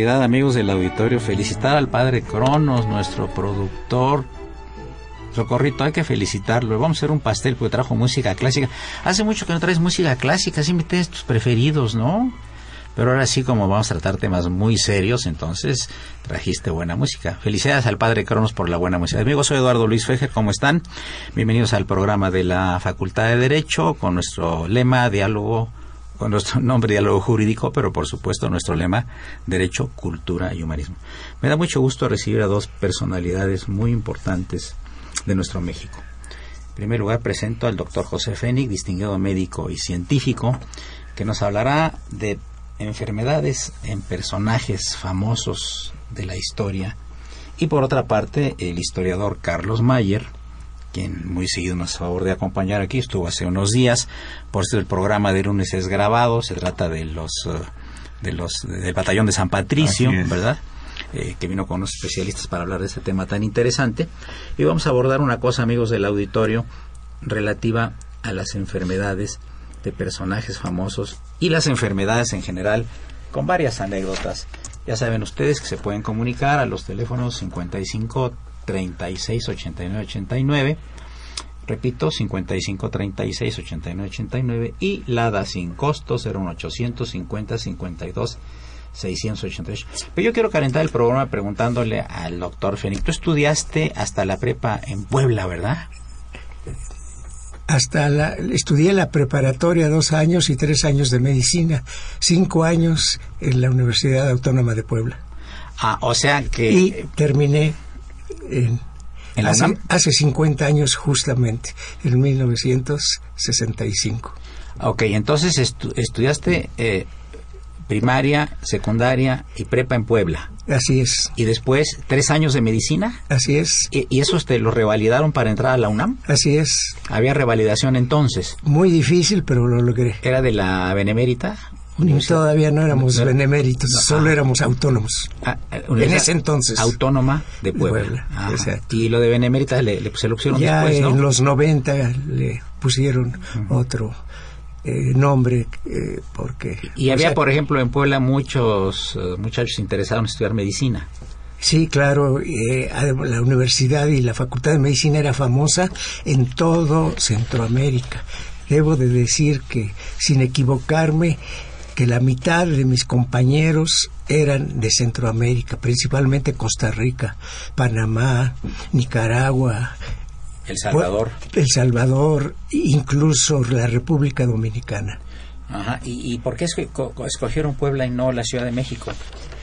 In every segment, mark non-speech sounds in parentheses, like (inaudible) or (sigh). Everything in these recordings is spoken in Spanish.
Amigos del auditorio. Felicitar al padre Cronos, nuestro productor. Socorrito, hay que felicitarlo. Vamos a hacer un pastel porque trajo música clásica. Hace mucho que no traes música clásica, siempre tienes tus preferidos, ¿no? Pero ahora sí, como vamos a tratar temas muy serios, entonces trajiste buena música. Felicidades al Padre Cronos por la buena música. Amigos, soy Eduardo Luis Fejer, ¿cómo están? Bienvenidos al programa de la Facultad de Derecho con nuestro lema Diálogo con nuestro (laughs) nombre diálogo jurídico, pero por supuesto nuestro lema Derecho, Cultura y Humanismo. Me da mucho gusto recibir a dos personalidades muy importantes de nuestro México. En primer lugar presento al doctor José Fénix, distinguido médico y científico, que nos hablará de enfermedades en personajes famosos de la historia. Y por otra parte, el historiador Carlos Mayer, quien muy seguido nos favor de acompañar aquí, estuvo hace unos días, por eso el programa de lunes es grabado, se trata de los, eh, de los, del batallón de San Patricio, ¿verdad? Eh, que vino con unos especialistas para hablar de ese tema tan interesante. Y vamos a abordar una cosa, amigos del auditorio, relativa a las enfermedades de personajes famosos y las enfermedades en general, con varias anécdotas. Ya saben ustedes que se pueden comunicar a los teléfonos 55 36 89 89. Repito, 55 36 89 89 y LADA sin costo 01850 52 688. Pero yo quiero calentar el programa preguntándole al doctor Fénix. Tú estudiaste hasta la prepa en Puebla, ¿verdad? Hasta la, estudié la preparatoria dos años y tres años de medicina, cinco años en la Universidad Autónoma de Puebla. Ah, o sea que... Y terminé en, hace, 50 años justamente, en 1965. Ok, entonces estudiaste eh, primaria, secundaria y prepa en Puebla. Así es. ¿Y después tres años de medicina? Así es. ¿Y, y esos te lo revalidaron para entrar a la UNAM? Así es. ¿Había revalidación entonces? Muy difícil, pero lo logré. ¿Era de la Benemérita? Todavía no éramos beneméritos, solo éramos autónomos. Ah, eh, en ese entonces. Autónoma de Puebla. y lo de benemérita le, le, se lo pusieron ya después, en los 90 le pusieron otro eh, nombre eh, porque... Y había, por ejemplo, en Puebla muchos muchachos interesados en estudiar medicina. Sí, claro, la universidad y la facultad de medicina era famosa en todo Centroamérica. Debo de decir que, sin equivocarme, que la mitad de mis compañeros eran de Centroamérica, principalmente Costa Rica, Panamá, Nicaragua, El Salvador. El Salvador, incluso la República Dominicana. Ajá. ¿Y, por qué escogieron Puebla y no la Ciudad de México?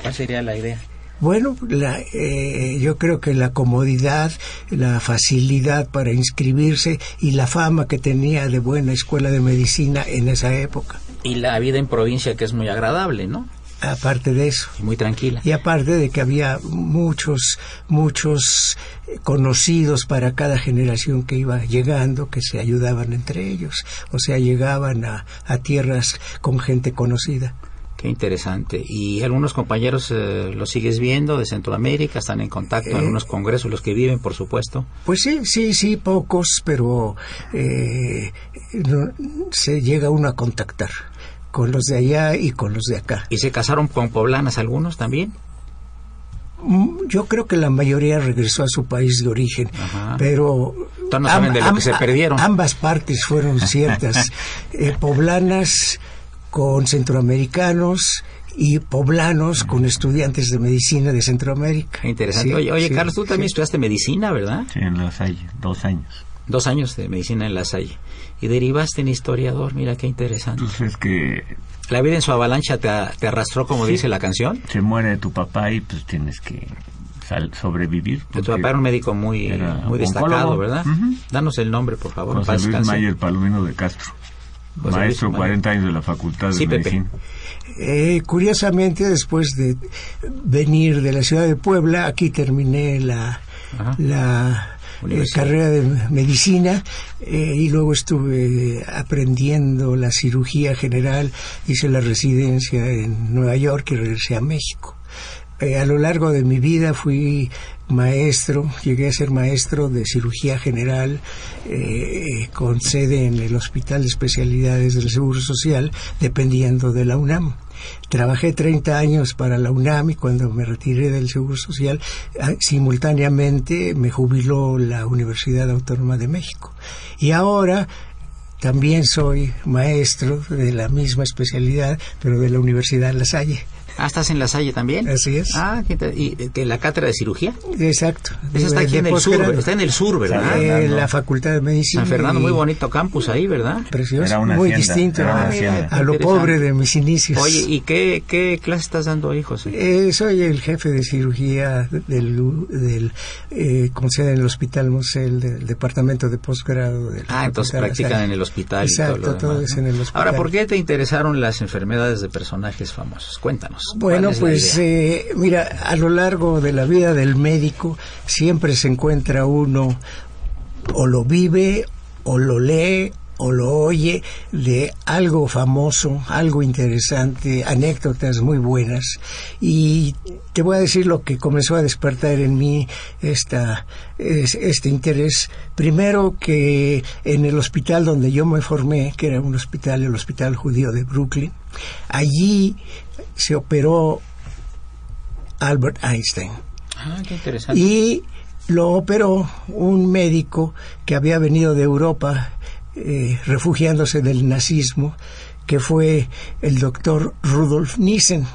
¿Cuál sería la idea? Bueno, la, eh, yo creo que la comodidad, la facilidad para inscribirse y la fama que tenía de buena escuela de medicina en esa época. Y la vida en provincia que es muy agradable, ¿no? Aparte de eso. muy tranquila. Y aparte de que había muchos, muchos conocidos para cada generación que iba llegando, que se ayudaban entre ellos. O sea, llegaban a, a tierras con gente conocida. Qué interesante. ¿Y algunos compañeros eh, los sigues viendo de Centroamérica? ¿Están en contacto en eh, algunos congresos, los que viven, por supuesto? Pues sí, sí, sí, pocos, pero eh, se llega uno a contactar con los de allá y con los de acá. ¿Y se casaron con poblanas algunos también? Mm, Yo creo que la mayoría regresó a su país de origen, pero Entonces no saben de lo que se perdieron. ambas partes fueron ciertas, (laughs) eh, poblanas con centroamericanos y poblanos con estudiantes de medicina de Centroamérica. Interesante. Sí, oye, oye sí, Carlos, tú también sí. estudiaste medicina, ¿verdad? Sí, en La Salle, dos años. Dos años de medicina en La Salle. Y derivaste en historiador, mira qué interesante. Entonces es que La vida en su avalancha te, te arrastró, como dice la canción. se muere tu papá y pues tienes que sal- sobrevivir. Tu papá era un médico muy, muy destacado, oncólogo. ¿verdad? Ujú. Danos el nombre, por favor. José Luis. Mayer Palomino de Castro. José Maestro, Luis Mayer. 40 años de la Facultad Sí, de. Medicina. Eh, curiosamente, después de venir de la ciudad de Puebla, aquí terminé la, Ajá. la eh, carrera de medicina eh, y luego estuve aprendiendo la cirugía general, hice la residencia en Nueva York y regresé a México. Eh, a lo largo de mi vida fui maestro, llegué a ser maestro de cirugía general eh, con sede en el Hospital de Especialidades del Seguro Social, dependiendo de la UNAM. Trabajé 30 años para la UNAM y cuando me retiré del Seguro Social, ah, simultáneamente me jubiló la Universidad Autónoma de México. Y ahora también soy maestro de la misma especialidad, pero de la Universidad La Salle. Ah, ¿estás en La Salle también? Así es. Ah. ¿y que la cátedra de cirugía? Exacto. Esa está aquí en el sur, está en el sur, ¿verdad? En Fernando. la Facultad de Medicina. San Fernando, y- muy bonito campus ahí, ¿verdad? Precioso, Era una muy hacienda, distinto era una a, lo pobre de mis inicios. Oye, ¿y qué, qué clase estás dando ahí, José? Eh, soy el jefe de cirugía del, del eh, con sede en el Hospital Mosel del Departamento de Posgrado. de Ah, entonces practican en el hospital Exacto, y todo lo todo demás, es ¿no? en el hospital. Ahora, ¿por qué te interesaron las enfermedades de personajes famosos? Cuéntanos. ¿Cuál Bueno, pues eh, mira, a lo largo de la vida del médico siempre se encuentra uno o lo vive o lo lee o lo oye de algo famoso, algo interesante, anécdotas muy buenas. Y te voy a decir lo que comenzó a despertar en mí esta, es- este interés. Primero que en el hospital donde yo me formé, que era un hospital, el Hospital Judío de Brooklyn, allí se operó Albert Einstein. Ah, qué interesante. Y lo operó un médico que había venido de Europa eh, refugiándose del nazismo, que fue el doctor Rudolf Nissen.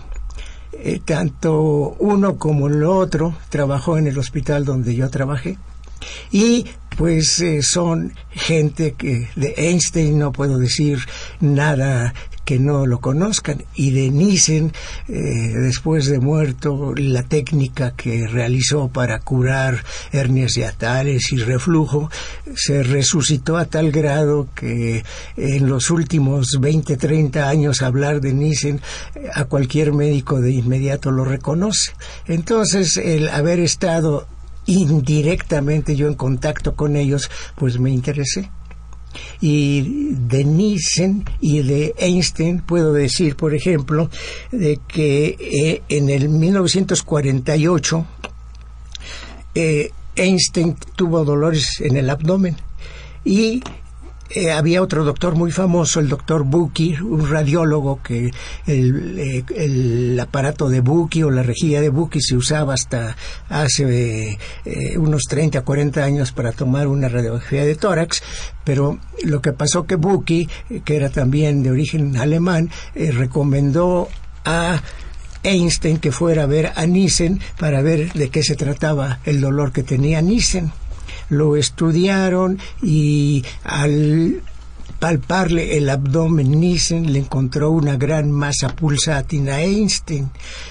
Eh, tanto uno como el otro trabajó en el hospital donde yo trabajé. Y pues eh, son gente que de Einstein no puedo decir nada que no lo conozcan y de Nissen eh, después de muerto la técnica que realizó para curar hernias diatales y reflujo se resucitó a tal grado que en los últimos 20 30 años hablar de Nissen eh, a cualquier médico de inmediato lo reconoce entonces el haber estado indirectamente yo en contacto con ellos, pues me interesé. Y de Nissen y de Einstein puedo decir, por ejemplo, de que eh, en el 1948 eh, Einstein tuvo dolores en el abdomen y eh, había otro doctor muy famoso, el doctor Bucky, un radiólogo que el, eh, el aparato de Bucky o la rejilla de Bucky se usaba hasta hace eh, unos 30, 40 años para tomar una radiografía de tórax, pero lo que pasó que eh, que era también de origen alemán, eh, recomendó a Einstein que fuera a ver a Nissen para ver de qué se trataba el dolor que tenía Nissen lo estudiaron y al palparle el abdomen Nissen le encontró una gran masa pulsátil a Einstein.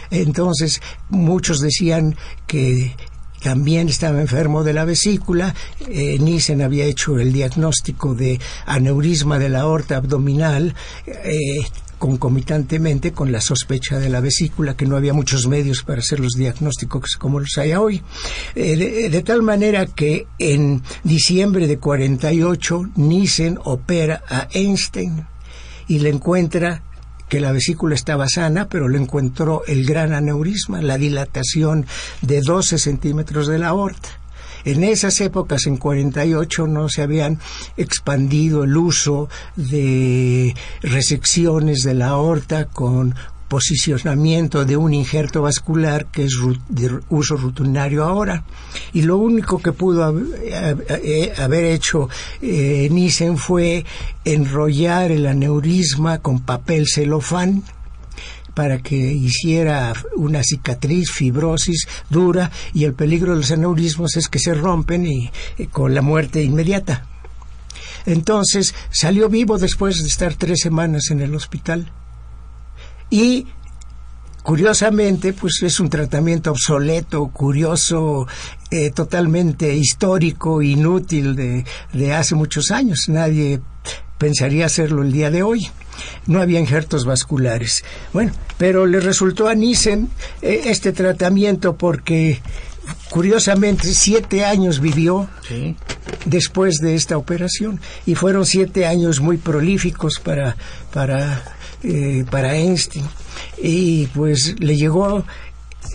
Entonces muchos decían que también estaba enfermo de la vesícula. Eh, Nissen había hecho el diagnóstico de aneurisma de la aorta abdominal. Eh, concomitantemente con la sospecha de la vesícula, que no había muchos medios para hacer los diagnósticos como los hay hoy. Eh, de, de, tal manera que en diciembre de 48 Nissen opera a Einstein y le encuentra que la vesícula estaba sana, pero le encontró el gran aneurisma, la dilatación de 12 centímetros de la aorta. En esas épocas, en 48, no se habían expandido el uso de resecciones de la aorta con posicionamiento de un injerto vascular que es de uso rutinario ahora. Y lo único que pudo eh, haber hecho eh, Nissen fue enrollar el aneurisma con papel celofán para que hiciera una cicatriz, fibrosis dura y el peligro de los aneurismos es que se rompen y con la muerte inmediata. Entonces salió vivo después de estar tres semanas en el hospital. Y curiosamente, pues es un tratamiento obsoleto, curioso, eh, totalmente histórico, inútil de hace muchos años. Nadie pensaría hacerlo el día de hoy. No había injertos vasculares. Bueno, pero le resultó a Nissen eh, este tratamiento porque curiosamente siete años vivió después de esta operación y fueron siete años muy prolíficos para para eh, para Einstein y pues le llegó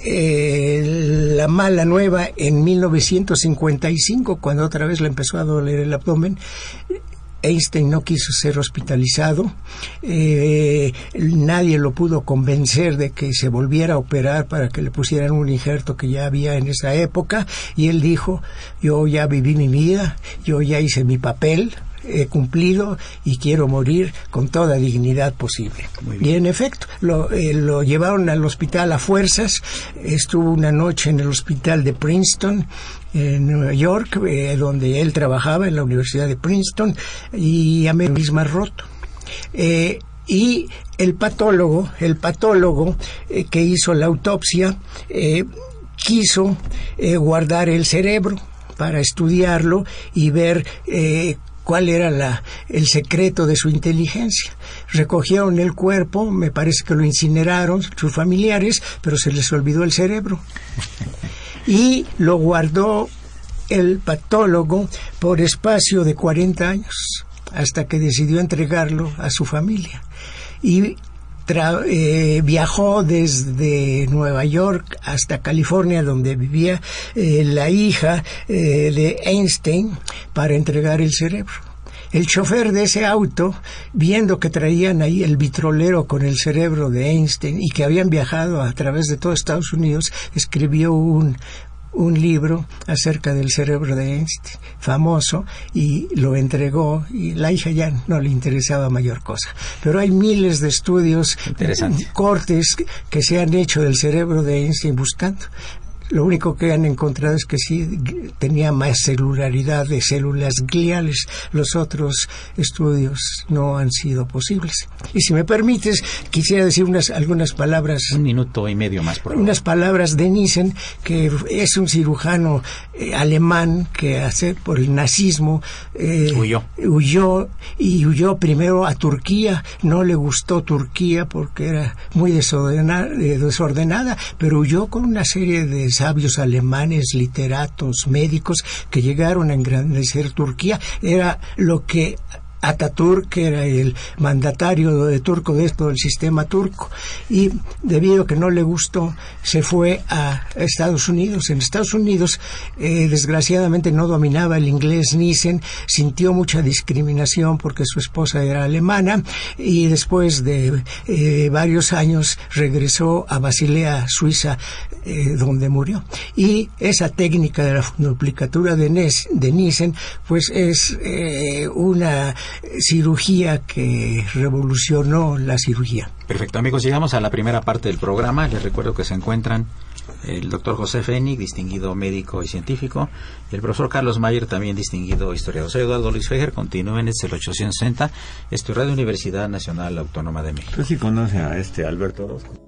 eh, la mala nueva en 1955 cuando otra vez le empezó a doler el abdomen Einstein no quiso ser hospitalizado, eh, nadie lo pudo convencer de que se volviera a operar para que le pusieran un injerto que ya había en esa época y él dijo, yo ya viví mi vida, yo ya hice mi papel, he cumplido y quiero morir con toda dignidad posible. Y en efecto, lo, eh, lo, llevaron al hospital a fuerzas, estuvo una noche en el hospital de Princeton, en Nueva York, eh, donde él trabajaba en la Universidad de Princeton, y a misma roto. Eh, y el patólogo, el patólogo que hizo la autopsia, quiso guardar el cerebro para estudiarlo y ver cuál era la, el secreto de su inteligencia. Recogieron el cuerpo, me parece que lo incineraron sus familiares, pero se les olvidó el cerebro. (laughs) Y lo guardó el patólogo por espacio de 40 años, hasta que decidió entregarlo a su familia. Y eh, viajó desde Nueva York hasta California, donde vivía eh, la hija eh, de Einstein, para entregar el cerebro. El chofer de ese auto, viendo que traían ahí el vitrolero con el cerebro de Einstein y que habían viajado a través de todo Estados Unidos, escribió un, un libro acerca del cerebro de Einstein, famoso, y lo entregó, y la hija ya no le interesaba mayor cosa. Pero hay miles de estudios, cortes que se han hecho del cerebro de Einstein buscando. Lo único que han encontrado es que sí tenía más celularidad de células gliales. Los otros estudios no han sido posibles. Y si me permites, quisiera decir unas, algunas palabras. Un minuto y medio más, por Unas palabras de Nissen, que es un cirujano eh, alemán que hace por el nazismo eh, huyó. huyó y huyó primero a Turquía. No le gustó Turquía porque era muy desordenada, eh, desordenada pero huyó con una serie de sabios alemanes, literatos, médicos que llegaron a engrandecer Turquía, era lo que Ataturk era el mandatario de turco de esto del sistema turco. Y debido a que no le gustó se fue a Estados Unidos en Estados Unidos eh, desgraciadamente no dominaba el inglés Nissen sintió mucha discriminación porque su esposa era alemana y después de eh, varios años regresó a Basilea Suiza eh, donde murió y esa técnica de la duplicatura de, de Nissen pues es una cirugía que revolucionó la cirugía. Perfecto, amigos, llegamos a la primera parte del programa. Les recuerdo que se encuentran el doctor José Fénix, distinguido médico y científico, y el profesor Carlos Mayer, también distinguido historiador. Soy Eduardo Luis Fejer, continúen, este es el 860, es Radio Universidad Nacional Autónoma de México. ¿Tú sí conoce a este Alberto Orozco?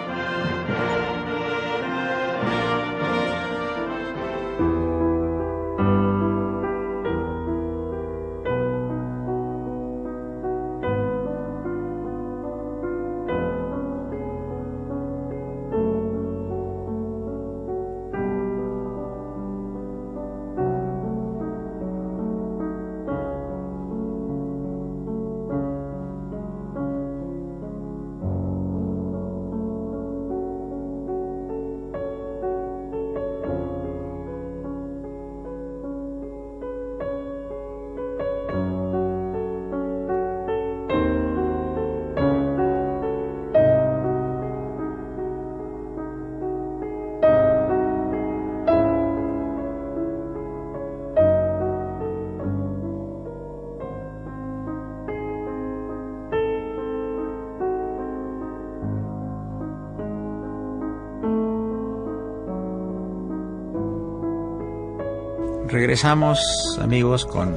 Regresamos, amigos, con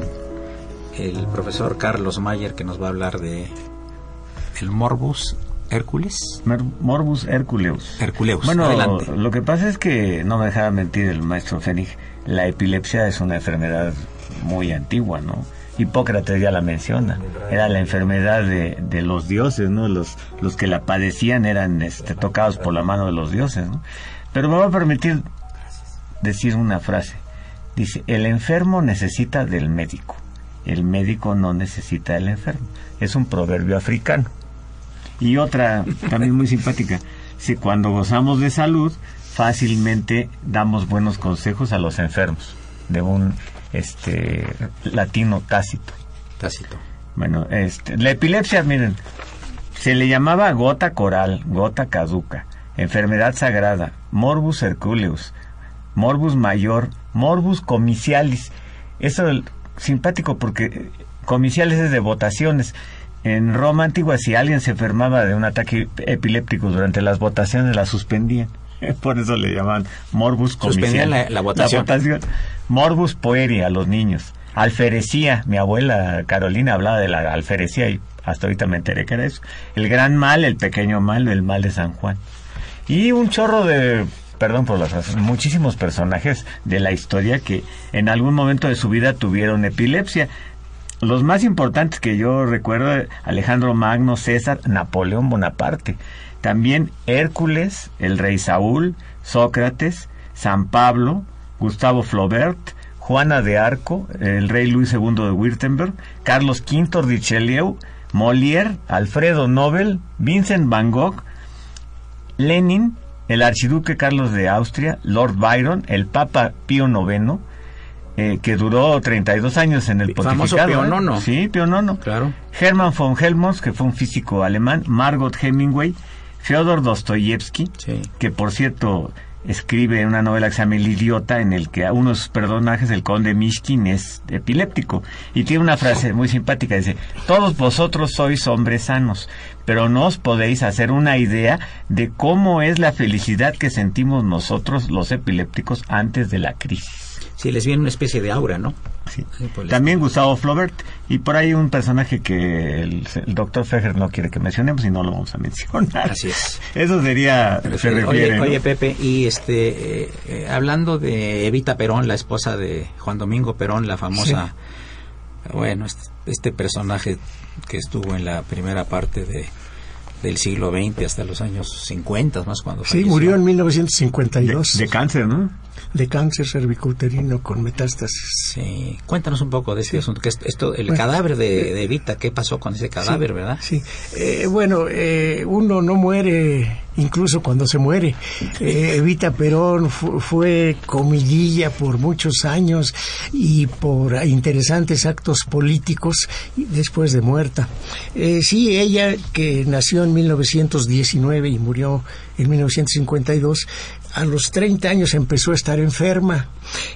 el profesor Carlos Mayer que nos va a hablar de el Morbus Hércules. Morbus Herculeus. Herculeus. Bueno, lo que pasa es que no me dejaba mentir el maestro Fénix. La epilepsia es una enfermedad muy antigua, ¿no? Hipócrates ya la menciona. Era la enfermedad de, de los dioses, ¿no? Los, los que la padecían eran este, tocados por la mano de los dioses, ¿no? Pero me va a permitir decir una frase. Dice, el enfermo necesita del médico, el médico no necesita del enfermo. Es un proverbio africano. Y otra, también muy simpática, si cuando gozamos de salud, fácilmente damos buenos consejos a los enfermos, de un este latino tácito. Tácito. Bueno, este, la epilepsia, miren, se le llamaba gota coral, gota caduca, enfermedad sagrada, morbus herculeus, morbus mayor, morbus comicialis. Eso es simpático porque comicialis es de votaciones. En Roma antigua, si alguien se enfermaba de un ataque epiléptico durante las votaciones, la suspendían. (laughs) Por eso le llamaban morbus comicialis. La, la, votación. Morbus poeri a los niños. Alferecía, mi abuela Carolina hablaba de la alferecía y hasta ahorita me enteré que era eso. El gran mal, el pequeño mal, el mal de San Juan. Y un chorro de perdón por las razones, muchísimos personajes de la historia que en algún momento de su vida tuvieron epilepsia. Los más importantes que yo recuerdo, Alejandro Magno, César, Napoleón Bonaparte. También Hércules, el rey Saúl, Sócrates, San Pablo, Gustavo Flaubert, Juana de Arco, el rey Luis II de Württemberg, Carlos V Richelieu, Molière, Alfredo Nobel, Vincent Van Gogh, Lenin, el archiduque Carlos de Austria, Lord Byron, el Papa Pío IX, eh, que duró 32 años en el pontificado. Pío IX. ¿eh? Sí, Pío IX. Claro. Hermann von Helmholtz, que fue un físico alemán, Margot Hemingway, Fyodor Dostoyevsky, sí. que por cierto escribe una novela que se llama El idiota, en el que a uno de sus personajes, el conde Mishkin, es epiléptico. Y tiene una frase muy simpática, dice, todos vosotros sois hombres sanos, pero no os podéis hacer una idea de cómo es la felicidad que sentimos nosotros los epilépticos antes de la crisis. Sí, les viene una especie de aura, ¿no? Sí. También Gustavo Flaubert y por ahí un personaje que el, doctor Feger no quiere que mencionemos y no lo vamos a mencionar. Así es. (laughs) Eso sería... Se oye, oye, Pepe, y este, eh, eh, hablando de Evita Perón, la esposa de Juan Domingo Perón, la famosa, sí. Bueno, este, este personaje que estuvo en la primera parte de del siglo XX hasta los años 50, más cuando Sí, falleció. murió en 1952. De, de, cáncer, ¿no? De cáncer cervicouterino con metástasis. Sí, cuéntanos un poco de este sí. asunto, que esto, el bueno, cadáver de, de, Evita, ¿qué pasó con ese cadáver, sí, verdad? Sí, eh, bueno, eh, uno no muere incluso cuando se muere. Eh, Evita Perón fu fue comidilla por muchos años y por interesantes actos políticos después de muerta. Eh, sí, ella que nació en 1919 y murió en 1952, a los 30 años empezó a estar enferma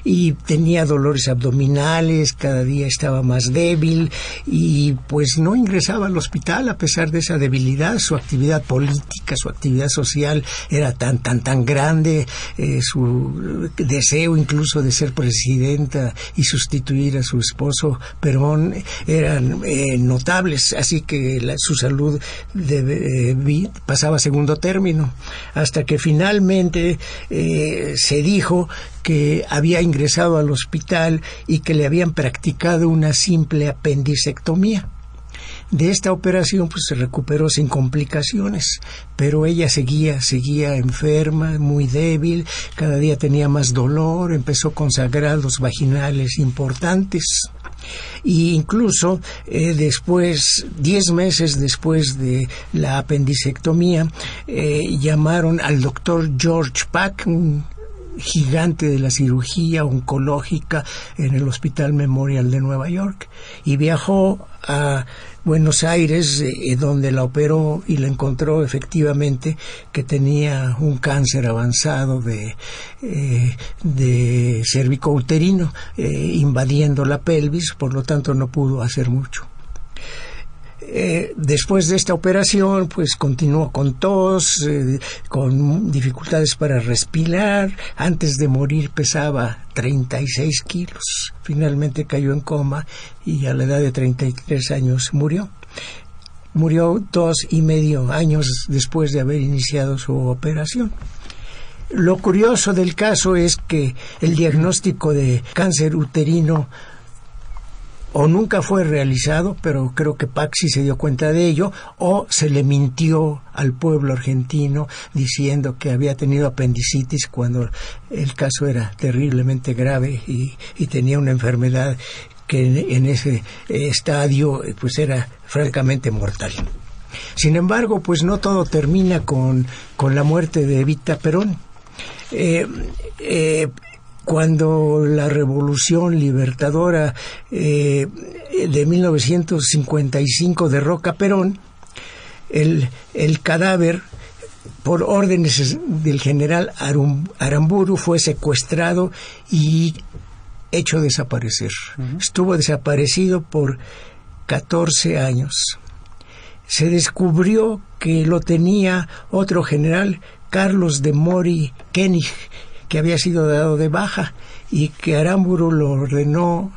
y tenía dolores abdominales, cada día estaba más débil y pues no ingresaba al hospital a pesar de esa debilidad. Su actividad política, su actividad social era tan, tan, tan grande, eh, su deseo incluso de ser presidenta y sustituir a su esposo Perón eran eh, notables, así que su salud eh, pasaba a segundo término, hasta que finalmente se dijo que había ingresado al hospital y que le habían practicado una simple apendicectomía. De esta operación pues se recuperó sin complicaciones, pero ella seguía, seguía enferma, muy débil, cada día tenía más dolor, empezó con sagrados vaginales importantes. Y incluso eh, después, diez meses después de la apendicectomía, eh, llamaron al doctor George Pack, gigante de la cirugía oncológica en el Hospital Memorial de Nueva York y viajó a Buenos Aires, eh, donde la operó y le encontró efectivamente que tenía un cáncer avanzado de, eh, de cervicouterino eh, invadiendo la pelvis, por lo tanto no pudo hacer mucho. Eh, después de esta operación, pues continuó con tos, eh, con dificultades para respirar. Antes de morir pesaba 36 kilos. Finalmente cayó en coma y a la edad de 33 años murió. Murió dos y medio años después de haber iniciado su operación. Lo curioso del caso es que el diagnóstico de cáncer uterino o nunca fue realizado, pero creo que Paxi se dio cuenta de ello, o se le mintió al pueblo argentino diciendo que había tenido apendicitis cuando el caso era terriblemente grave y, tenía una enfermedad que en, ese estadio pues era francamente mortal. Sin embargo, pues no todo termina con, con la muerte de Evita Perón. Eh, eh, cuando la revolución libertadora eh, de 1955 derroca Perón, el, el cadáver por órdenes del general Aramburu fue secuestrado y hecho desaparecer. Estuvo desaparecido por 14 años. Se descubrió que lo tenía otro general, Carlos de Mori Kenig, que había sido dado de baja y que Aramburu lo ordenó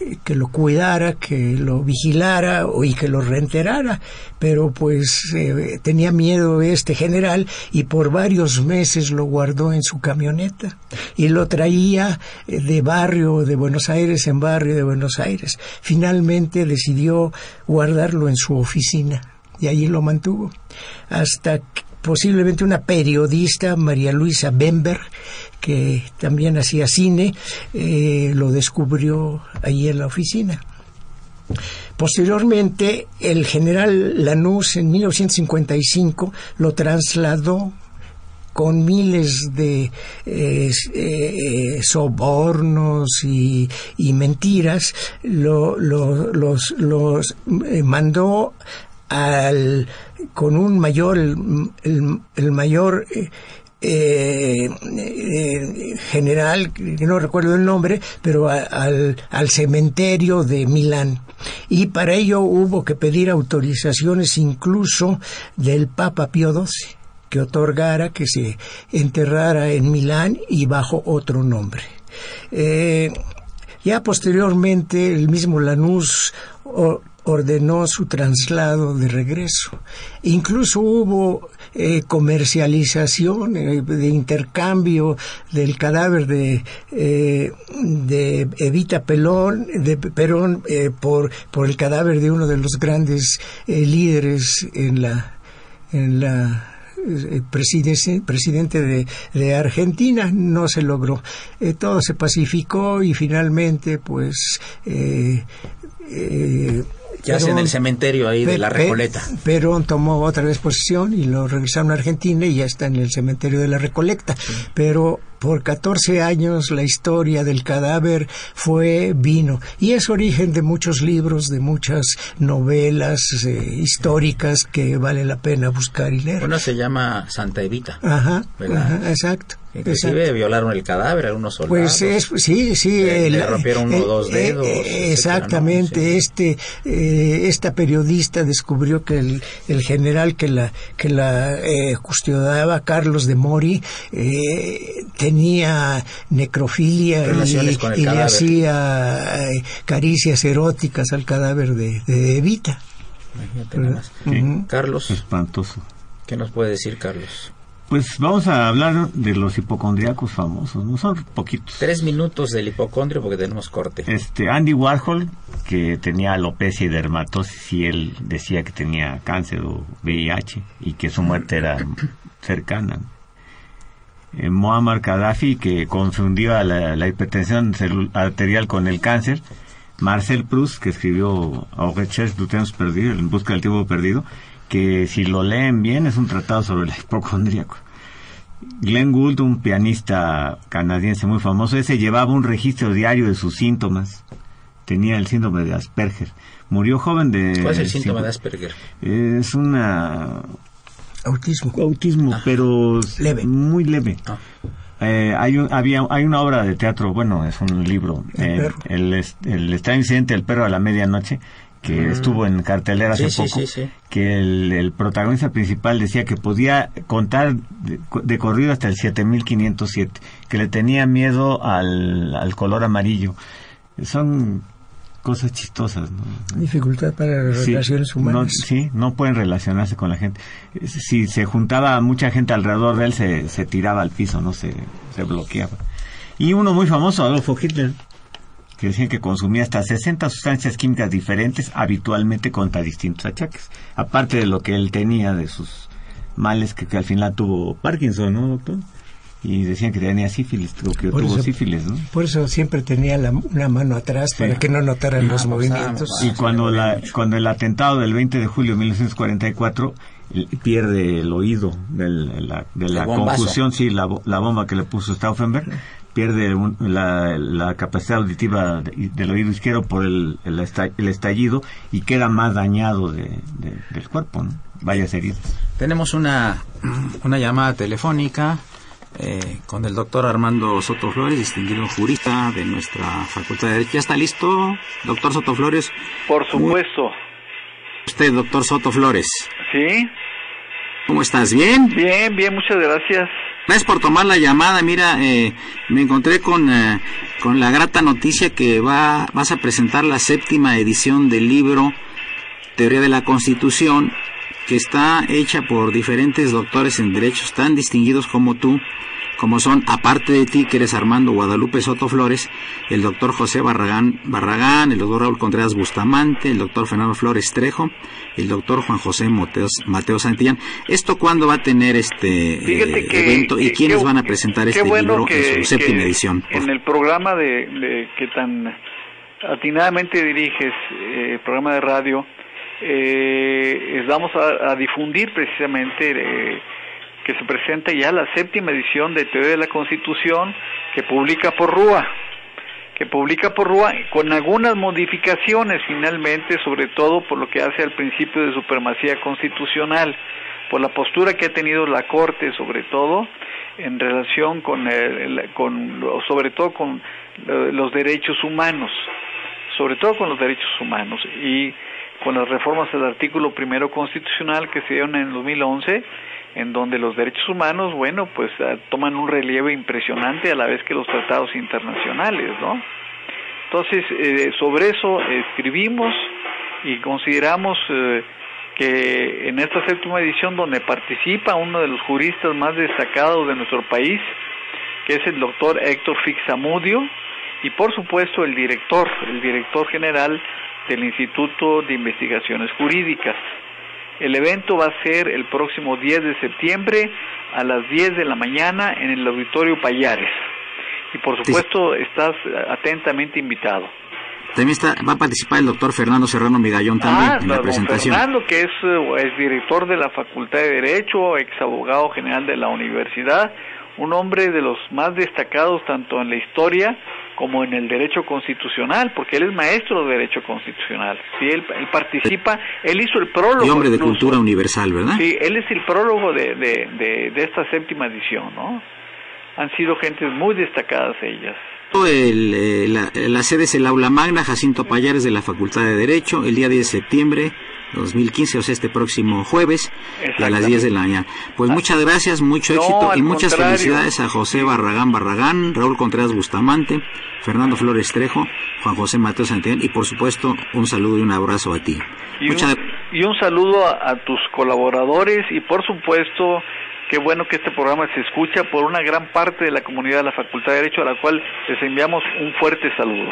eh, que lo cuidara, que lo vigilara y que lo reenterara, pero pues eh, tenía miedo este general y por varios meses lo guardó en su camioneta y lo traía eh, de barrio de Buenos Aires en barrio de Buenos Aires. Finalmente decidió guardarlo en su oficina y allí lo mantuvo hasta posiblemente una periodista, María Luisa Bember, que también hacía cine, eh, lo descubrió ahí en la oficina. Posteriormente, el general Lanús en 1955 lo trasladó con miles de eh, eh, sobornos y, mentiras, lo, los, los mandó al, con un mayor, el, mayor eh, eh, general, no recuerdo el nombre, pero al, al cementerio de Milán. Y para ello hubo que pedir autorizaciones incluso del Papa Pío XII que otorgara que se enterrara en Milán y bajo otro nombre. Eh, ya posteriormente el mismo Lanús ordenó su traslado de regreso. Incluso hubo eh, comercialización, eh, de intercambio del cadáver de, eh, de Evita Pelón, de Perón por, por el cadáver de uno de los grandes líderes en la, en la presidente de, de, Argentina no se logró. todo se pacificó y finalmente, pues, ya en el cementerio ahí de la Recoleta. Perón tomó otra vez posesión y lo regresaron a Argentina y ya está en el cementerio de la Recoleta. Pero por 14 años la historia del cadáver fue vino y es origen de muchos libros, de muchas novelas eh, históricas que vale la pena buscar y leer. Una se llama Santa Evita. Ajá, ajá exacto. Inclusive violaron el cadáver algunos soldados. Pues es, sí, sí. le rompieron uno o dos dedos. exactamente. Este, eh, esta periodista descubrió que el, el, general que la que la eh, custodiaba, Carlos de Mori, eh, tenía necrofilia y, le hacía eh, caricias eróticas al cadáver de, de Evita. Carlos. Espantoso. ¿Qué nos puede decir Carlos? Pues vamos a hablar de los hipocondriacos famosos, no son poquitos. Tres minutos del hipocondrio porque tenemos corte. Este Andy Warhol, que tenía alopecia y dermatosis y él decía que tenía cáncer o VIH y que su muerte era cercana. Eh, Muammar Gaddafi, que confundía la, la hipertensión arterial con el cáncer. Marcel Proust, que escribió recherche du temps perdido, en busca del tiempo perdido, que si lo leen bien es un tratado sobre el (laughs) hipocondríaco. Glenn Gould, un pianista canadiense muy famoso, ese llevaba un registro diario de sus síntomas. Tenía el síndrome de Asperger. Murió joven de... ¿Cuál es el síntoma de Asperger? Es una... Autismo. Autismo, pero leve. muy leve. Ah. Eh, hay, había, hay una obra de teatro, bueno, es un libro, el, eh, el, el, extraño incidente del perro a la medianoche, que estuvo en cartelera hace poco, que el, protagonista principal decía que podía contar de, corrido hasta el 7507, que le tenía miedo al, al color amarillo. Son cosas chistosas. ¿no? Dificultad para las relaciones humanas. sí, no pueden relacionarse con la gente. Si se juntaba mucha gente alrededor de él, se, se tiraba al piso, no se, se bloqueaba. Y uno muy famoso, Adolfo Hitler, que decían que consumía hasta 60 sustancias químicas diferentes habitualmente contra distintos achaques. Aparte de lo que él tenía de sus males, que, al final tuvo Parkinson, ¿no, doctor? Y decían que tenía sífilis, que tuvo sífilis, ¿no? Por eso siempre tenía la, una mano atrás para que no notaran los movimientos. Y cuando, la, cuando el atentado del 20 de julio de 1944 pierde el oído de la, de la confusión, sí, la, la bomba que le puso Stauffenberg, pierde la, capacidad auditiva del oído izquierdo por el, el, estallido y queda más dañado de, del cuerpo, ¿no? Vaya heridas. Tenemos una, una llamada telefónica eh, con el doctor Armando Soto Flores, distinguido jurista de nuestra Facultad de Derecho. ¿Ya está listo, doctor Soto Flores? Por supuesto. Usted, doctor Soto Flores. Sí. ¿Cómo estás? ¿Bien? Bien, bien, muchas gracias. Gracias por tomar la llamada. Mira, eh, me encontré con, eh, con la grata noticia que va, vas a presentar la séptima edición del libro Teoría de la Constitución, que está hecha por diferentes doctores en derechos tan distinguidos como tú como son, aparte de ti, que eres Armando Guadalupe Soto Flores, el doctor José Barragán, Barragán el doctor Raúl Contreras Bustamante, el doctor Fernando Flores Trejo, el doctor Juan José Mateo Santillán. ¿Esto cuándo va a tener este eh, evento y quiénes van a presentar este libro en su séptima edición? En el programa de, que tan atinadamente diriges, el eh, programa de radio, eh, vamos a, difundir precisamente eh, que se presenta ya la séptima edición de Teoría de la Constitución que publica por Rúa, que publica por Rúa con algunas modificaciones finalmente, sobre todo por lo que hace al principio de supremacía constitucional, por la postura que ha tenido la Corte sobre todo en relación con, con sobre todo con eh, los derechos humanos, sobre todo con los derechos humanos. Y con las reformas del artículo primero constitucional que se dieron en el 2011 en donde los derechos humanos, bueno, pues ah, toman un relieve impresionante a la vez que los tratados internacionales, ¿no? Entonces, eh, sobre eso escribimos y consideramos eh, que en esta séptima edición donde participa uno de los juristas más destacados de nuestro país, que es el doctor Héctor Fixamudio, y por supuesto el director, el director general del Instituto de Investigaciones Jurídicas. El evento va a ser el próximo 10 de septiembre a las 10 de la mañana en el Auditorio Payares. Y por supuesto estás atentamente invitado. También va a participar el doctor Fernando Serrano Migallón también ah, en la presentación. Fernando, que es, eh, es director de la Facultad de Derecho, ex abogado general de la universidad, un hombre de los más destacados tanto en la historia como en el derecho constitucional, porque él es maestro de derecho constitucional. Sí, él, participa, él hizo el prólogo. Y hombre de cultura universal, ¿verdad? Sí, él es el prólogo de, de, de, esta séptima edición, ¿no? han sido gentes muy destacadas ellas. El, eh, la, la, sede es el aula magna Jacinto Payares de la Facultad de Derecho el día 10 de septiembre 2015, o sea, este próximo jueves a las 10 de la mañana. Pues muchas gracias, mucho No, éxito y muchas contrario. felicidades a José Barragán Barragán, Raúl Contreras Bustamante, Fernando Flores Trejo, Juan José Mateo Santillán y por supuesto un saludo y un abrazo a ti. Y Muchas un, y un saludo a, a tus colaboradores y por supuesto qué bueno que este programa se escucha por una gran parte de la comunidad de la Facultad de Derecho a la cual les enviamos un fuerte saludo.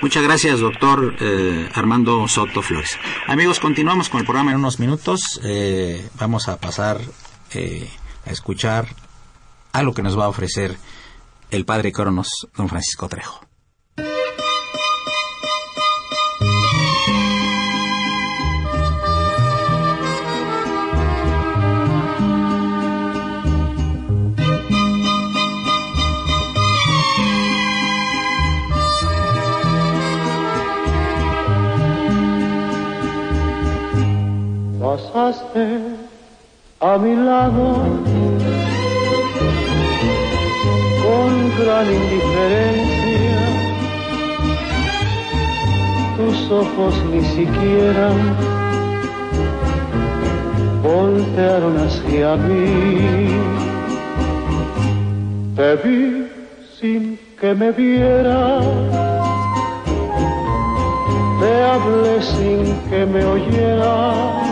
Muchas gracias, doctor eh, Armando Soto Flores. Amigos, continuamos con el programa en unos minutos. Eh, vamos a pasar eh, a escuchar algo que nos va a ofrecer el padre Cronos, don Francisco Trejo. Pasaste a mi lado con gran indiferencia. Tus ojos ni siquiera voltearon hacia mí. Te vi sin que me vieras te hablé sin que me oyera y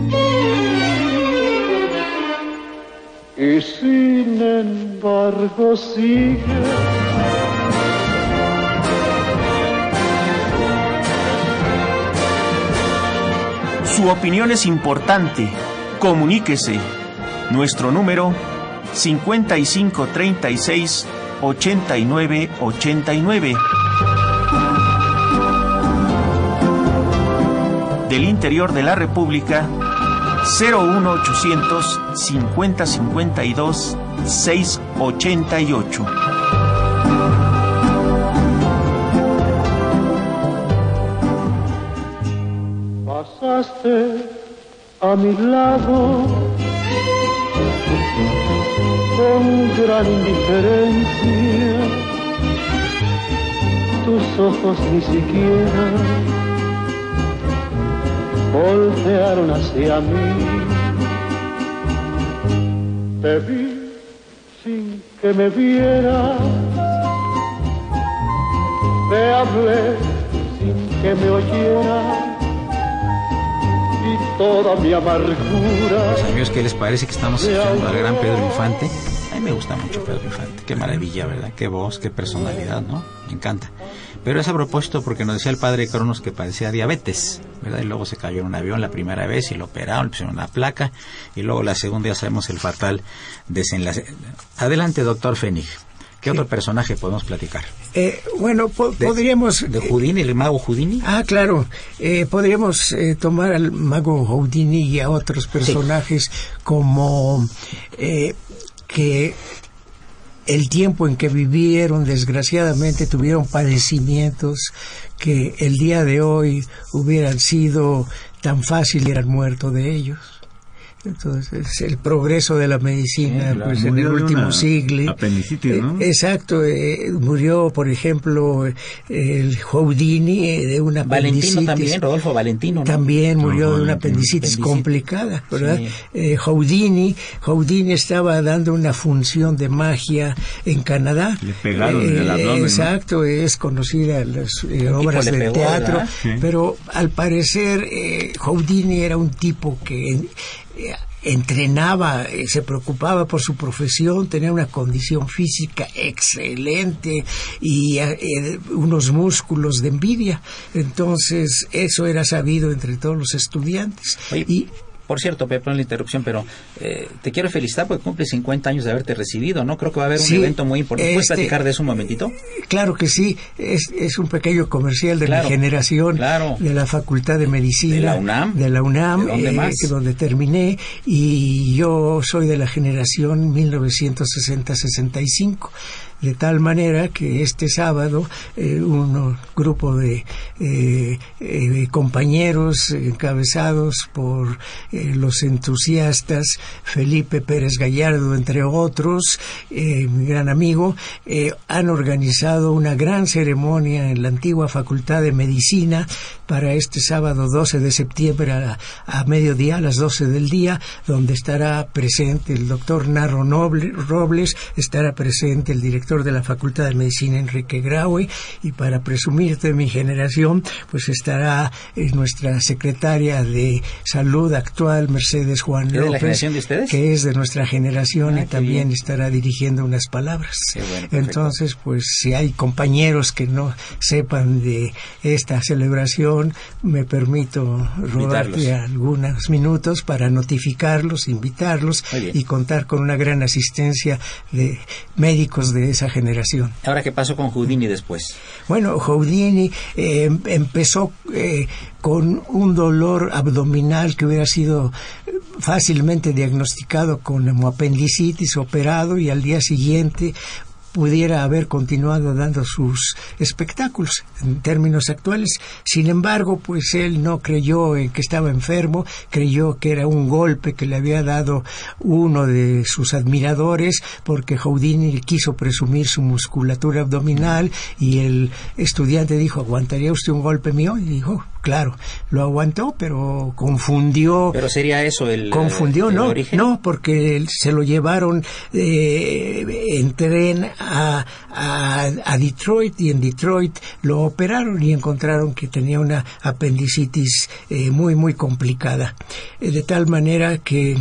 Y sin embargo sigue Su opinión es importante. Comuníquese. Nuestro número 5536 8989. Del interior de la República 01800 5052 688. pasaste a mi lado con gran indiferencia. Tus ojos ni siquiera voltearon hacia mí. Te vi sin que me vieras. Te hablé sin que me oyera y toda mi amargura. Pues, amigos, ¿qué les parece que estamos escuchando al gran Pedro Infante? A mí me gusta mucho Pedro Infante. Qué maravilla, ¿verdad? Qué voz, qué personalidad, ¿no? Me encanta. Pero es a propósito porque nos decía el padre Cronos que padecía diabetes, ¿verdad? Y luego se cayó en un avión la primera vez y lo operaron, le pusieron una placa y luego la segunda ya sabemos el fatal desenlace. Adelante, doctor Fénix. ¿Qué otro personaje podemos platicar? Eh, bueno, po- De- podríamos... ¿De eh, Houdini, el mago Houdini? Ah, claro. Eh, podríamos eh, tomar al mago Houdini y a otros personajes como eh, que el tiempo en que vivieron, desgraciadamente, tuvieron padecimientos que el día de hoy hubieran sido tan fácil y hubieran muerto de ellos. Entonces, el progreso de la medicina, Sí, claro. pues en el último una siglo. apendicitis, ¿no? Eh, exacto, eh, murió, por ejemplo, el Houdini eh, de una Valentino apendicitis. también, Rodolfo Valentino, ¿no? También murió No, de una Valentino. apendicitis Apendicitis. complicada, ¿verdad? Sí. Eh, Houdini, Houdini estaba dando una función de magia en Canadá. Le pegaron en el abdomen, ¿no? Exacto, es conocida en las eh, obras le de pegó, teatro, pero al parecer eh, Houdini era un tipo que eh, entrenaba, eh, se preocupaba por su profesión, tenía una condición física excelente y eh, eh, unos músculos de envidia. Entonces, eso era sabido entre todos los estudiantes. Oye, y Por cierto, Pepe, no la interrupción, pero eh, te quiero felicitar porque cumple 50 años de haberte recibido, ¿no? Creo que va a haber un Sí, evento muy importante. ¿Puedes este- platicar de eso un momentito? Claro que sí, es, es un pequeño comercial de Claro, mi generación, claro. de la Facultad de Medicina. ¿De la UNAM? De la UNAM, ¿De dónde eh, más? donde terminé, y yo soy de la generación 1960-65. De tal manera que este sábado eh, un grupo de eh, eh, compañeros encabezados por eh, los entusiastas Felipe Pérez Gallardo, entre otros, mi gran amigo, han organizado una gran ceremonia en la antigua Facultad de Medicina para este sábado 12 de septiembre a, a mediodía, a las 12 del día, donde estará presente el doctor Narro Noble- Robles, estará presente el director de la Facultad de Medicina Enrique Graue y para presumirte de mi generación, pues estará eh, nuestra secretaria de Salud actual, Mercedes Juan ¿Es de la López, generación de ustedes? que es de nuestra generación Ah, y también bien. estará dirigiendo unas palabras. Bueno. Entonces, pues si hay compañeros que no sepan de esta celebración, me permito robarte algunos minutos para notificarlos, invitarlos y contar con una gran asistencia de médicos de esa generación. Ahora, ¿qué pasó con Houdini después? Bueno, Houdini eh, empezó eh, con un dolor abdominal que hubiera sido fácilmente diagnosticado como apendicitis, operado y al día siguiente pudiera haber continuado dando sus espectáculos en términos actuales. Sin embargo, pues él no creyó en que estaba enfermo, creyó que era un golpe que le había dado uno de sus admiradores porque Houdini quiso presumir su musculatura abdominal y el estudiante dijo, ¿aguantaría usted un golpe mío? Y dijo, claro, lo aguantó, pero confundió Pero sería eso el, confundió, el no, origen. no, porque se lo llevaron eh, en tren a, a, a Detroit y en Detroit lo operaron y encontraron que tenía una apendicitis eh, muy, muy complicada. Eh, de tal manera que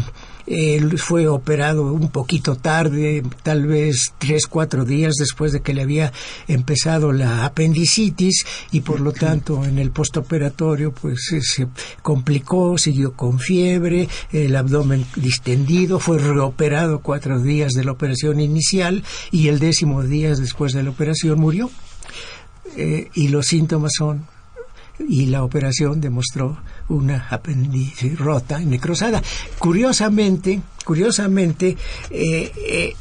él fue operado un poquito tarde, tal vez tres, cuatro días después de que le había empezado la apendicitis y por lo tanto en el postoperatorio pues eh, se complicó, siguió con fiebre, el abdomen distendido, fue reoperado cuatro días de la operación inicial y el décimo día después de la operación murió. Eh, y los síntomas son y la operación demostró una apéndice rota, necrosada. Curiosamente, curiosamente, eh,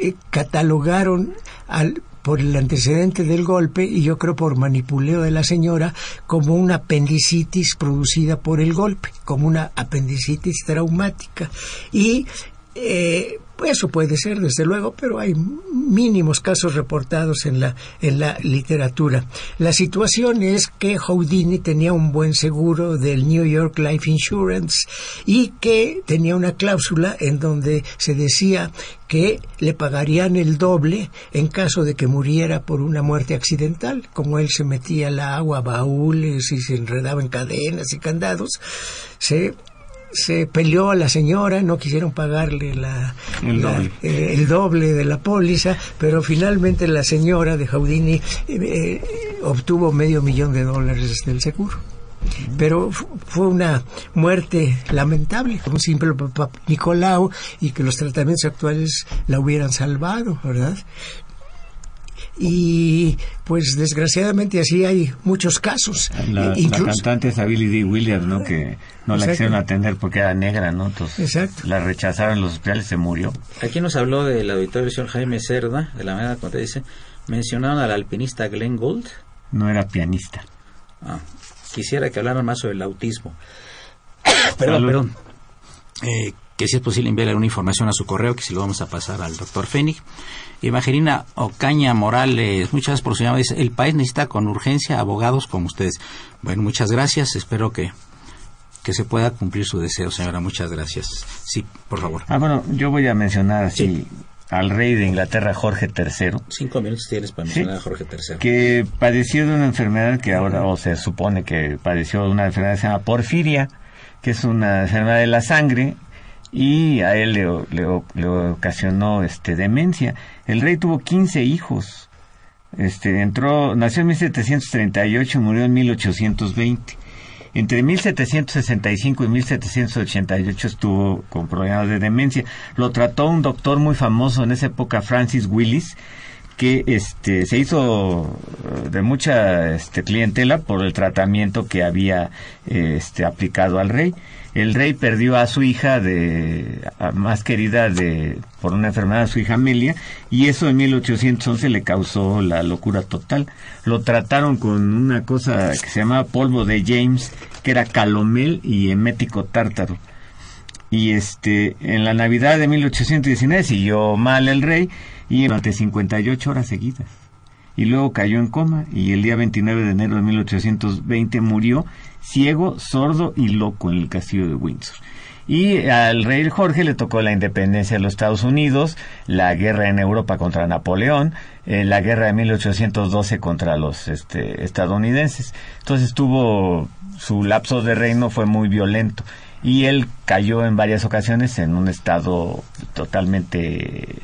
eh, catalogaron al por el antecedente del golpe y yo creo por manipuleo de la señora como una apendicitis producida por el golpe, como una apendicitis traumática. Y eh, eso puede ser, desde luego, pero hay mínimos casos reportados en la, en la literatura. La situación es que Houdini tenía un buen seguro del New York Life Insurance y que tenía una cláusula en donde se decía que le pagarían el doble en caso de que muriera por una muerte accidental, como él se metía al agua, baúles y se enredaba en cadenas y candados, se se peleó a la señora, no quisieron pagarle la, El la- doble. eh, el doble de la póliza, pero finalmente la señora de Houdini eh, eh, obtuvo medio millón de dólares del seguro. Pero fu- fue una muerte lamentable, un simple papá Nicolau y que los tratamientos actuales la hubieran salvado, ¿verdad? Y pues desgraciadamente así hay muchos casos. La, Eh, la cantante esa Billie Dee Williams, ¿no? Que no la quisieron atender porque era negra, ¿no? Entonces Exacto. la rechazaron en los hospitales y se murió. Aquí nos habló del auditorio señor Jaime Cerda, de la manera como te dice, mencionaron al alpinista Glenn Gould. No era pianista. Ah, quisiera que hablaran más sobre el autismo. (coughs) perdón, perdón. Eh, que si es posible enviarle alguna información a su correo, que si lo vamos a pasar al doctor Fénix. Evangelina Ocaña Morales, muchas gracias por su llamada. Dice, el país necesita con urgencia abogados como ustedes. Bueno, muchas gracias. Espero que, que se pueda cumplir su deseo, señora. Muchas gracias. Sí, por favor. Ah, bueno, yo voy a mencionar así Sí. al rey de Inglaterra, Jorge III, Cinco minutos tienes para Sí. mencionar a Jorge III. que padeció de una enfermedad que ahora, o se supone que padeció de una enfermedad que se llama porfiria, que es una enfermedad de la sangre, y a él le, le- le ocasionó este demencia. El rey tuvo 15 hijos. Este, entró, nació en 1738 y murió en 1820. Entre 1765 y 1788 estuvo con problemas de demencia. Lo trató un doctor muy famoso en esa época, Francis Willis, que este se hizo eh, de mucha este, clientela por el tratamiento que había este, aplicado al rey. El rey perdió a su hija de más querida de por una enfermedad su hija Amelia y eso en 1811 le causó la locura total. Lo trataron con una cosa que se llamaba polvo de James, que era calomel y emético tártaro. Y este en la Navidad de 1819 siguió mal el rey y durante 58 horas seguidas. Y luego cayó en coma y el día 29 de enero de 1820 murió ciego, sordo y loco en el castillo de Windsor. Y al rey Jorge le tocó la independencia de los Estados Unidos, la guerra en Europa contra Napoleón, eh, la guerra de 1812 contra los este, estadounidenses. Entonces tuvo su lapso de reino fue muy violento y él cayó en varias ocasiones en un estado totalmente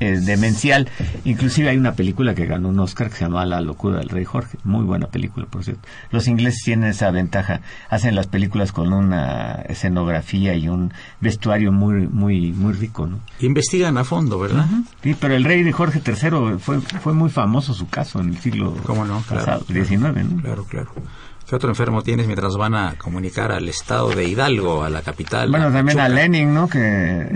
eh, demencial. Inclusive hay una película que ganó un Oscar que se llama La locura del rey Jorge. Muy buena película, por cierto. Los ingleses tienen esa ventaja. Hacen las películas con una escenografía y un vestuario muy muy muy rico, ¿no? Investigan a fondo, ¿verdad? Sí, pero el rey de Jorge III fue fue muy famoso su caso en el siglo ¿Cómo no? Claro, pasado, XIX, ¿no? Claro, claro. ¿Qué otro enfermo tienes mientras van a comunicar al estado de Hidalgo, a la capital? Bueno, a también a? Lenin, ¿no? Que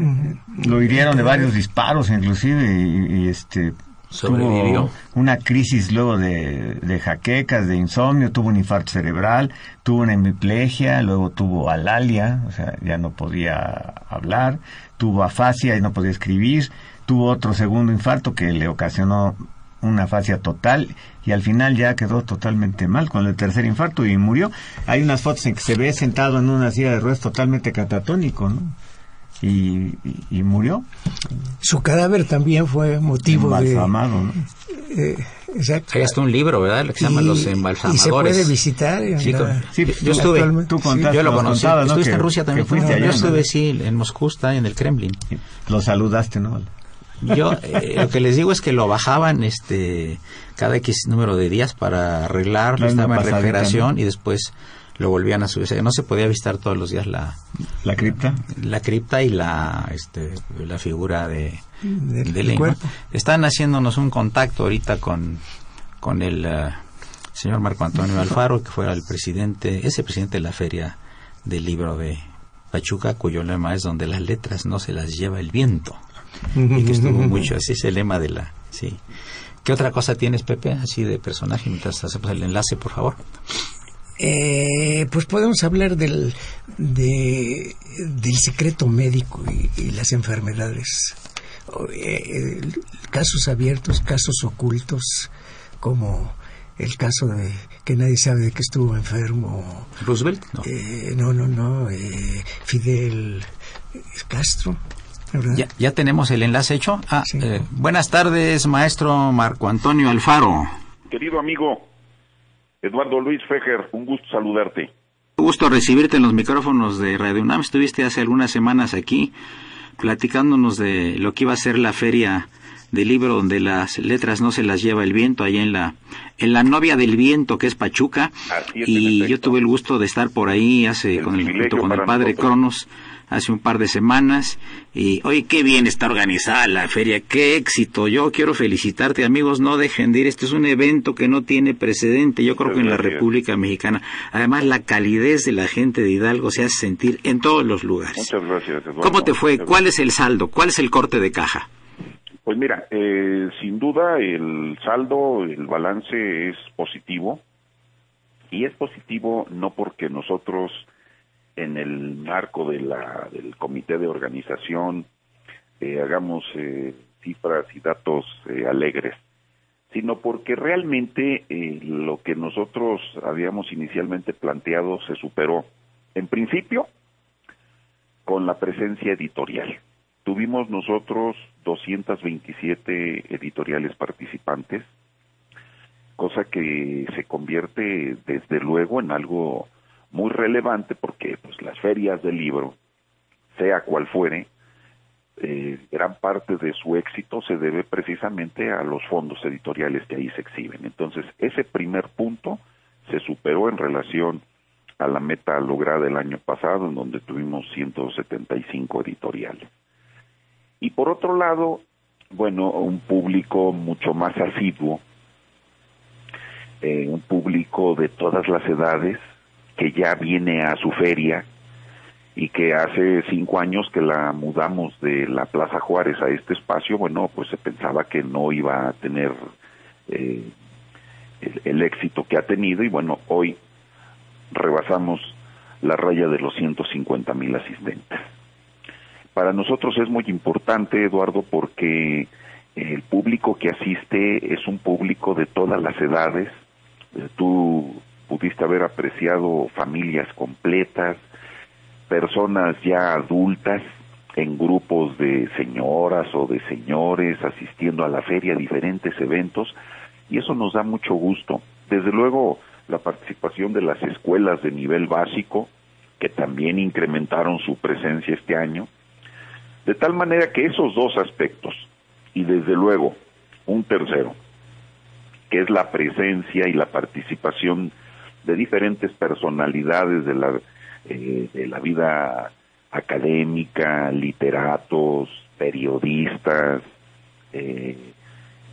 lo hirieron de varios disparos, inclusive, y, y, este Sobrevivió. tuvo una crisis luego de, de jaquecas, de insomnio, tuvo un infarto cerebral, tuvo una hemiplegia, luego tuvo alalia, o sea, ya no podía hablar, tuvo afasia y no podía escribir, tuvo otro segundo infarto que le ocasionó una afasia total y al final ya quedó totalmente mal con el tercer infarto y murió. Hay unas fotos en que se ve sentado en una silla de ruedas totalmente catatónico, ¿no? Y, y, y murió. Su cadáver también fue motivo de... Embalsamado, ¿no? eh, exacto. Hay hasta un libro, ¿verdad? Lo que se llama Y- Los Y se Embalsamadores. puede visitar. en Sí, la- con- Sí, yo estuve. Tú contaste, Yo lo conocí. Estuviste Que- en Rusia también. fuiste ¿no? allá, Yo ¿no? estuve, sí, en Moscú, está en el Kremlin. Lo saludaste, ¿no? Yo eh, lo que les digo es que lo bajaban este cada X número de días para arreglar, Darle estaba en refrigeración ¿no? y después lo volvían a subir. O sea, no se podía visitar todos los días la, La cripta. la cripta y la este la figura de, Del- de del cuerpo. Están haciéndonos un contacto ahorita con con el eh, señor Marco Antonio Alfaro, que fue el presidente, ese presidente de la feria del libro de Pachuca, cuyo lema es donde las letras no se las lleva el viento y que estuvo (laughs) mucho así es el lema de la sí qué otra cosa tienes Pepe así de personaje mientras hacemos el enlace por favor Eh, pues podemos hablar del, de, del secreto médico y, y las enfermedades. Eh, casos abiertos, casos ocultos, como el caso de que nadie sabe de que estuvo enfermo. Roosevelt no Eh, no, no, no. eh, Fidel Castro. Ya tenemos el enlace hecho ah, Sí. eh, buenas tardes maestro Marco Antonio Alfaro Querido amigo Eduardo Luis Fejer, un gusto saludarte. Un gusto recibirte en los micrófonos de Radio UNAM estuviste hace algunas semanas aquí platicándonos de lo que iba a ser la feria del libro donde las letras no se las lleva el viento allá en la en la novia del viento que es Pachuca es, y yo tuve el gusto de estar por ahí hace El con el con el padre nosotros. Cronos hace un par de semanas y oye qué bien está organizada la feria qué éxito yo quiero felicitarte amigos no dejen de ir este es un evento que no tiene precedente yo creo que en la. República Mexicana además la calidez de la gente de Hidalgo se hace sentir en todos los lugares Muchas gracias, Eduardo. ¿Cómo te fue? ¿Cuál es el saldo? ¿Cuál es el corte de caja? Pues mira, eh, sin duda el saldo, el balance es positivo. Y es positivo no porque nosotros en el marco de la, del comité de organización eh, hagamos eh, cifras y datos eh, alegres, sino porque realmente eh, lo que nosotros habíamos inicialmente planteado se superó. En principio, con la presencia editorial. Tuvimos nosotros 227 editoriales participantes, cosa que se convierte desde luego en algo muy relevante porque pues las ferias del libro, sea cual fuere, eh, gran parte de su éxito se debe precisamente a los fondos editoriales que ahí se exhiben. Entonces, ese primer punto se superó en relación a la meta lograda el año pasado, en donde tuvimos 175 editoriales. Y por otro lado, bueno, un público mucho más asiduo, eh, un público de todas las edades que ya viene a su feria y que hace cinco años que la mudamos de la Plaza Juárez a este espacio, bueno, pues se pensaba que no iba a tener eh, el, el, éxito que ha tenido y bueno, hoy rebasamos la raya de los 150 mil asistentes. Para nosotros es muy importante, Eduardo, porque el público que asiste es un público de todas las edades. Tú pudiste haber apreciado familias completas, personas ya adultas en grupos de señoras o de señores asistiendo a la feria, a diferentes eventos, y eso nos da mucho gusto. Desde luego, la participación de las escuelas de nivel básico, que también incrementaron su presencia este año, de tal manera que esos dos aspectos, y desde luego un tercero, que es la presencia y la participación de diferentes personalidades de la, eh, de la vida académica, literatos, periodistas, eh,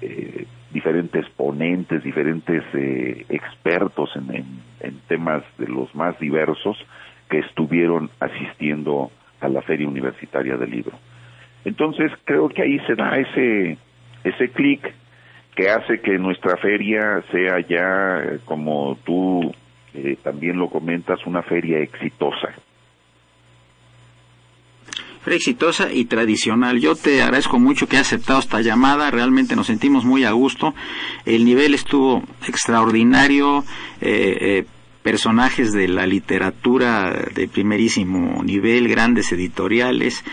eh, diferentes ponentes, diferentes eh, expertos en, temas de los más diversos que estuvieron asistiendo a la Feria Universitaria del Libro. Entonces creo que ahí se da ese, ese clic que hace que nuestra feria sea ya, como tú eh, también lo comentas, una feria exitosa. Feria exitosa y tradicional. Yo te agradezco mucho que hayas aceptado esta llamada. Realmente nos sentimos muy a gusto. El nivel estuvo extraordinario. Eh, eh, personajes de la literatura de primerísimo nivel, grandes editoriales,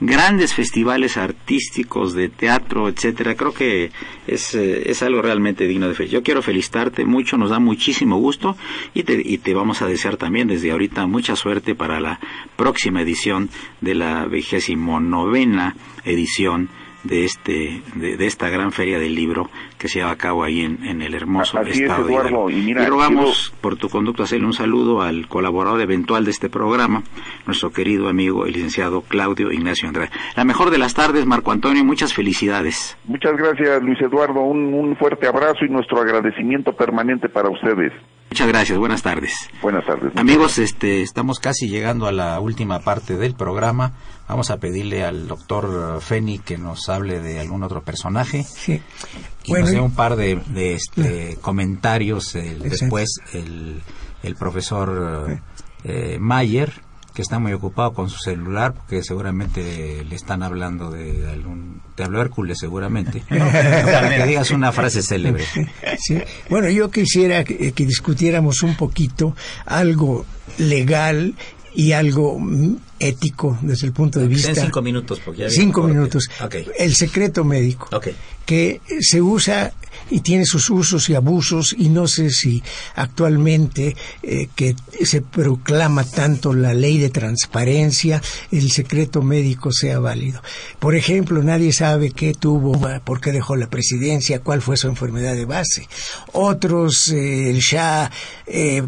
grandes festivales artísticos de teatro, etcétera. Creo que es, eh, es algo realmente digno de fe. Yo quiero felicitarte mucho, nos da muchísimo gusto y te, y te vamos a desear también desde ahorita mucha suerte para la próxima edición de la vigésimo novena edición de este de, de, esta gran feria del libro que se lleva a cabo ahí en, en el hermoso Así estado es, Eduardo, de y, mira, y rogamos quiero... por tu conducto hacerle un saludo al colaborador eventual de este programa nuestro querido amigo el licenciado Claudio Ignacio Andrade. La mejor de las tardes Marco Antonio muchas felicidades. Muchas gracias Luis Eduardo. Un, un fuerte abrazo y nuestro agradecimiento permanente para ustedes Muchas gracias, buenas tardes. Buenas tardes. Amigos, este, estamos casi llegando a la última parte del programa. Vamos a pedirle al doctor Feni que nos hable de algún otro personaje. Sí. Y bueno, nos dé un par de, de este, comentarios. El, después el, el profesor eh, Mayer, que está muy ocupado con su celular, porque seguramente le están hablando de algún... Te habló Hércules seguramente. (laughs) Para que digas una frase célebre. Sí. Bueno, yo quisiera que, que discutiéramos un poquito algo legal y algo ético desde el punto de vista. En cinco minutos, porque ya cinco minutos. Okay. El secreto médico, okay. que se usa y tiene sus usos y abusos y no sé si actualmente eh, que se proclama tanto la ley de transparencia el secreto médico sea válido. Por ejemplo, nadie sabe qué tuvo, por qué dejó la presidencia, cuál fue su enfermedad de base. Otros, eh, el Shah eh,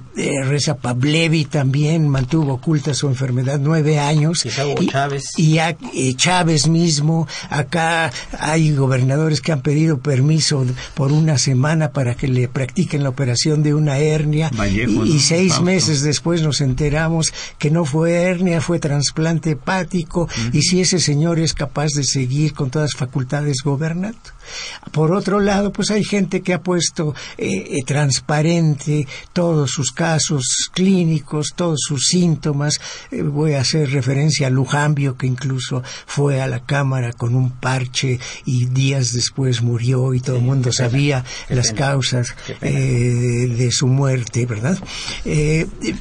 Reza Pavlevi también mantuvo oculta su enfermedad nueve años. Y, Chávez. Y, a, y Chávez mismo, acá hay gobernadores que han pedido permiso por una semana para que le practiquen la operación de una hernia Vallejo, y, seis Fausto. meses después nos enteramos que no fue hernia, fue trasplante hepático uh -huh. y si ese señor es capaz de seguir con todas las facultades gobernando. Por otro lado, pues hay gente que ha puesto eh, eh, transparente todos sus casos clínicos, todos sus síntomas. Eh, voy a hacer referencia a Lujambio, que incluso fue a la Cámara con un parche y días después murió y todo el sí, mundo sabía pena, las causas eh, de su muerte, ¿verdad?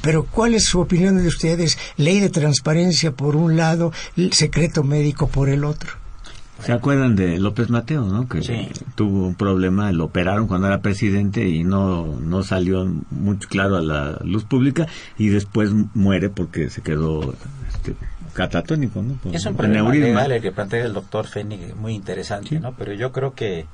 Pero ¿cuál es su opinión de ustedes? Ley de transparencia por un lado, secreto médico por el otro. ¿Se acuerdan de López Mateo, no? Que sí. tuvo un problema, lo operaron cuando era presidente y no, no salió muy claro a la luz pública y después muere porque se quedó este, catatónico, ¿no? Por, es un problema legal el que plantea el doctor Fénix, muy interesante, sí. ¿no? Pero yo creo que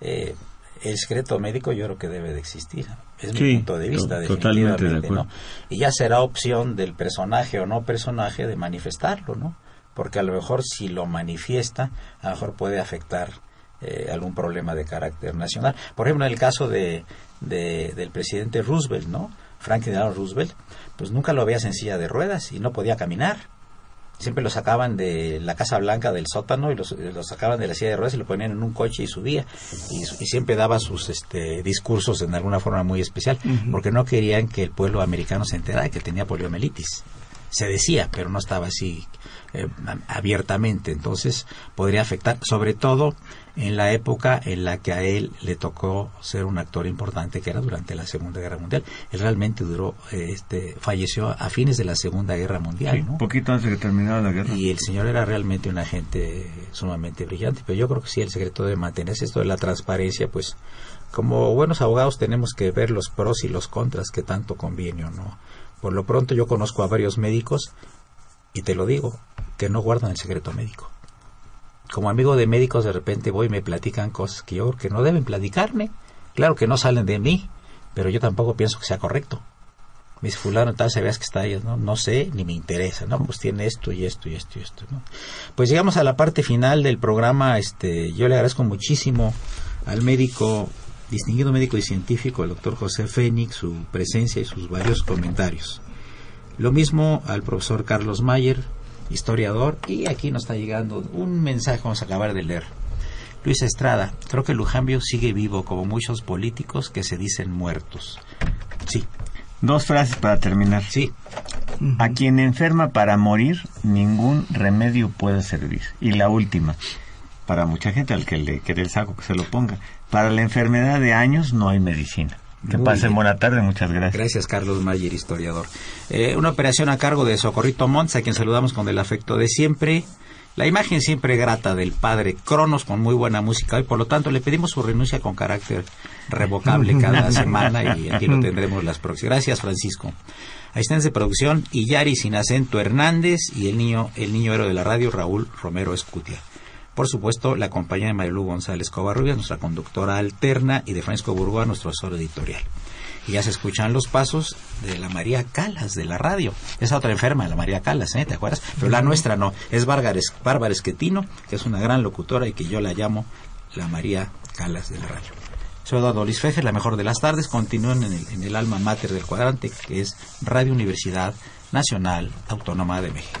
eh, el secreto médico yo creo que debe de existir. Es Sí, mi punto de vista, to- totalmente de definitivamente, acuerdo. ¿no? Y ya será opción del personaje o no personaje de manifestarlo, ¿no? Porque a lo mejor si lo manifiesta, a lo mejor puede afectar eh, algún problema de carácter nacional. Por ejemplo, en el caso de, de- del presidente Roosevelt, ¿no? Franklin Delano Roosevelt, pues nunca lo veía en silla de ruedas y no podía caminar siempre lo sacaban de la Casa Blanca del sótano y los- lo sacaban de la silla de ruedas y lo ponían en un coche y subía y, y siempre daba sus este, discursos en alguna forma muy especial porque no querían que el pueblo americano se enterara de que tenía poliomielitis se decía pero no estaba así eh, abiertamente entonces podría afectar sobre todo en la época en la que a él le tocó ser un actor importante que era durante la Segunda Guerra Mundial él realmente duró eh, este falleció a fines de la Segunda Guerra Mundial Sí, ¿no? poquito antes de que terminara la guerra. Y el señor era realmente un agente sumamente brillante, pero yo creo que sí, el secreto de mantenerse esto de la transparencia, pues como buenos abogados tenemos que ver los pros y los contras que tanto conviene o no. Por lo pronto yo conozco a varios médicos y te lo digo, que no guardan el secreto médico. Como amigo de médicos de repente voy y me platican cosas que yo creo que no deben platicarme. Claro que no salen de mí, pero yo tampoco pienso que sea correcto. Me dice fulano tal, sabías que está ahí, ¿no? No sé, ni me interesa, ¿no? Pues tiene esto y esto y esto y esto, ¿no? Pues llegamos a la parte final del programa, este, yo le agradezco muchísimo al médico, distinguido médico y científico, el doctor José Fénix, su presencia y sus varios comentarios. Lo mismo al profesor Carlos Mayer, historiador, y aquí nos está llegando un mensaje que vamos a acabar de leer. Luis Estrada, creo que Lujambio sigue vivo como muchos políticos que se dicen muertos. Sí, Dos frases para terminar. sí, A quien enferma para morir, ningún remedio puede servir. Y la última, para mucha gente al que le quede el saco que se lo ponga, para la enfermedad de años no hay medicina. Que Muy pasen bien. buena tarde, muchas gracias. Gracias, Carlos Mayer, historiador. Eh, una operación a cargo de Socorrito Montes, a quien saludamos con el afecto de siempre. La imagen siempre grata del padre Cronos con muy buena música y por lo tanto le pedimos su renuncia con carácter revocable cada (laughs) semana y aquí lo tendremos las próximas. Gracias, Francisco. Asistentes de producción, Iyari sin acento Hernández y el niño, el niño héroe de la radio, Raúl Romero Escutia. Por supuesto, la compañía de Marilu González Covarrubias, nuestra conductora alterna, y de Francisco Burgoa, nuestro asesor editorial. Y ya se escuchan los pasos de la María Calas de la radio. Esa otra enferma, la María Calas, ¿eh? ¿te acuerdas? Pero la nuestra no, es Bárbara Es- Bárbara Esquetino, que es una gran locutora y que yo la llamo la María Calas de la radio. Soy Eduardo Luis Fejer, la mejor de las tardes. Continúen en el, en el alma mater del cuadrante, que es Radio Universidad Nacional Autónoma de México.